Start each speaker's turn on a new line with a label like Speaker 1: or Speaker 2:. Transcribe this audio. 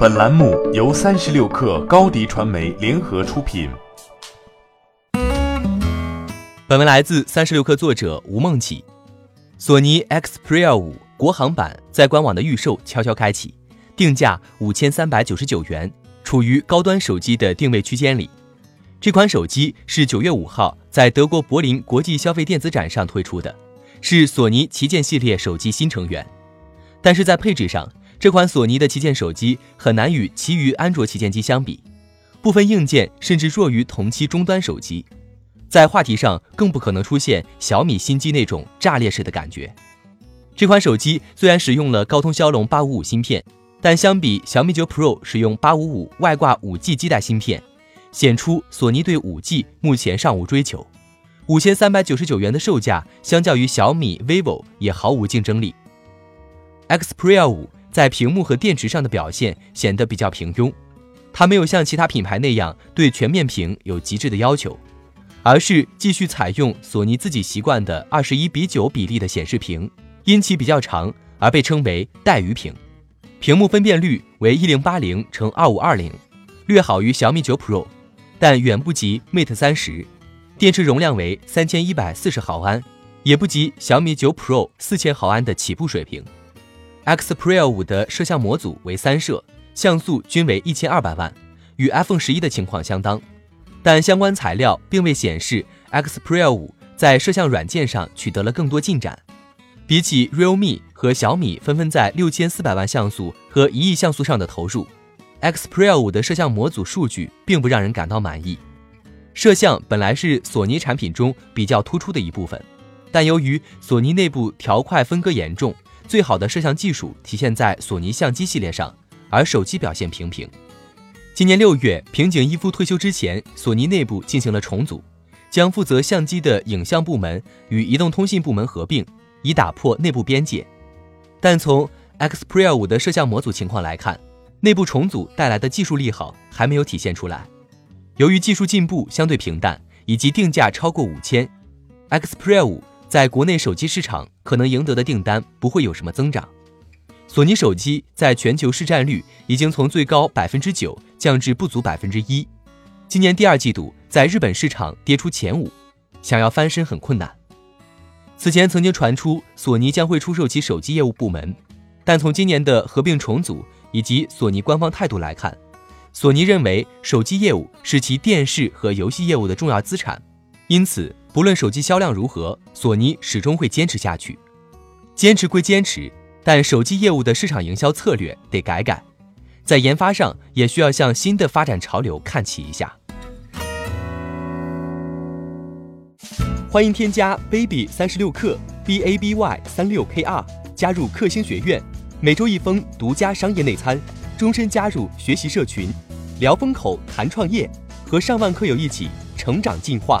Speaker 1: 本栏目由三十六氪高低传媒联合出品。
Speaker 2: 本文来自三十六氪作者吴梦起。索尼 Xperia 五国行版在官网的预售悄悄开启，定价五千三百九十九元，处于高端手机的定位区间里。这款手机是九月五号在德国柏林国际消费电子展上推出的，是索尼旗舰系列手机新成员。但是在配置上，这款索尼的旗舰手机很难与其余安卓旗舰机相比，部分硬件甚至弱于同期终端手机。在话题上，更不可能出现小米新机那种炸裂式的感觉。这款手机虽然使用了高通骁龙八五五芯片，但相比小米九 Pro 使用八五五外挂五 G 基带芯片，显出索尼对五 G 目前尚无追求。五千三百九十九元的售价，相较于小米、vivo 也毫无竞争力。Xperia 五在屏幕和电池上的表现显得比较平庸，它没有像其他品牌那样对全面屏有极致的要求，而是继续采用索尼自己习惯的二十一比九比例的显示屏，因其比较长而被称为带鱼屏。屏幕分辨率为一零八零乘二五二零，略好于小米九 Pro，但远不及 Mate 三十。电池容量为三千一百四十毫安，也不及小米九 Pro 四千毫安的起步水平。Xperia 五的摄像模组为三摄，像素均为一千二百万，与 iPhone 十一的情况相当。但相关材料并未显示 Xperia 五在摄像软件上取得了更多进展。比起 Realme 和小米纷纷在六千四百万像素和一亿像素上的投入，Xperia 五的摄像模组数据并不让人感到满意。摄像本来是索尼产品中比较突出的一部分，但由于索尼内部条块分割严重。最好的摄像技术体现在索尼相机系列上，而手机表现平平。今年六月，平井一夫退休之前，索尼内部进行了重组，将负责相机的影像部门与移动通信部门合并，以打破内部边界。但从 Xperia 五的摄像模组情况来看，内部重组带来的技术利好还没有体现出来。由于技术进步相对平淡，以及定价超过五千，Xperia 五。在国内手机市场可能赢得的订单不会有什么增长。索尼手机在全球市占率已经从最高百分之九降至不足百分之一，今年第二季度在日本市场跌出前五，想要翻身很困难。此前曾经传出索尼将会出售其手机业务部门，但从今年的合并重组以及索尼官方态度来看，索尼认为手机业务是其电视和游戏业务的重要资产，因此。不论手机销量如何，索尼始终会坚持下去。坚持归坚持，但手机业务的市场营销策略得改改，在研发上也需要向新的发展潮流看齐一下。欢迎添加 baby 三十六克 b a b y 三六 k r 加入克星学院，每周一封独家商业内参，终身加入学习社群，聊风口谈创业，和上万课友一起成长进化。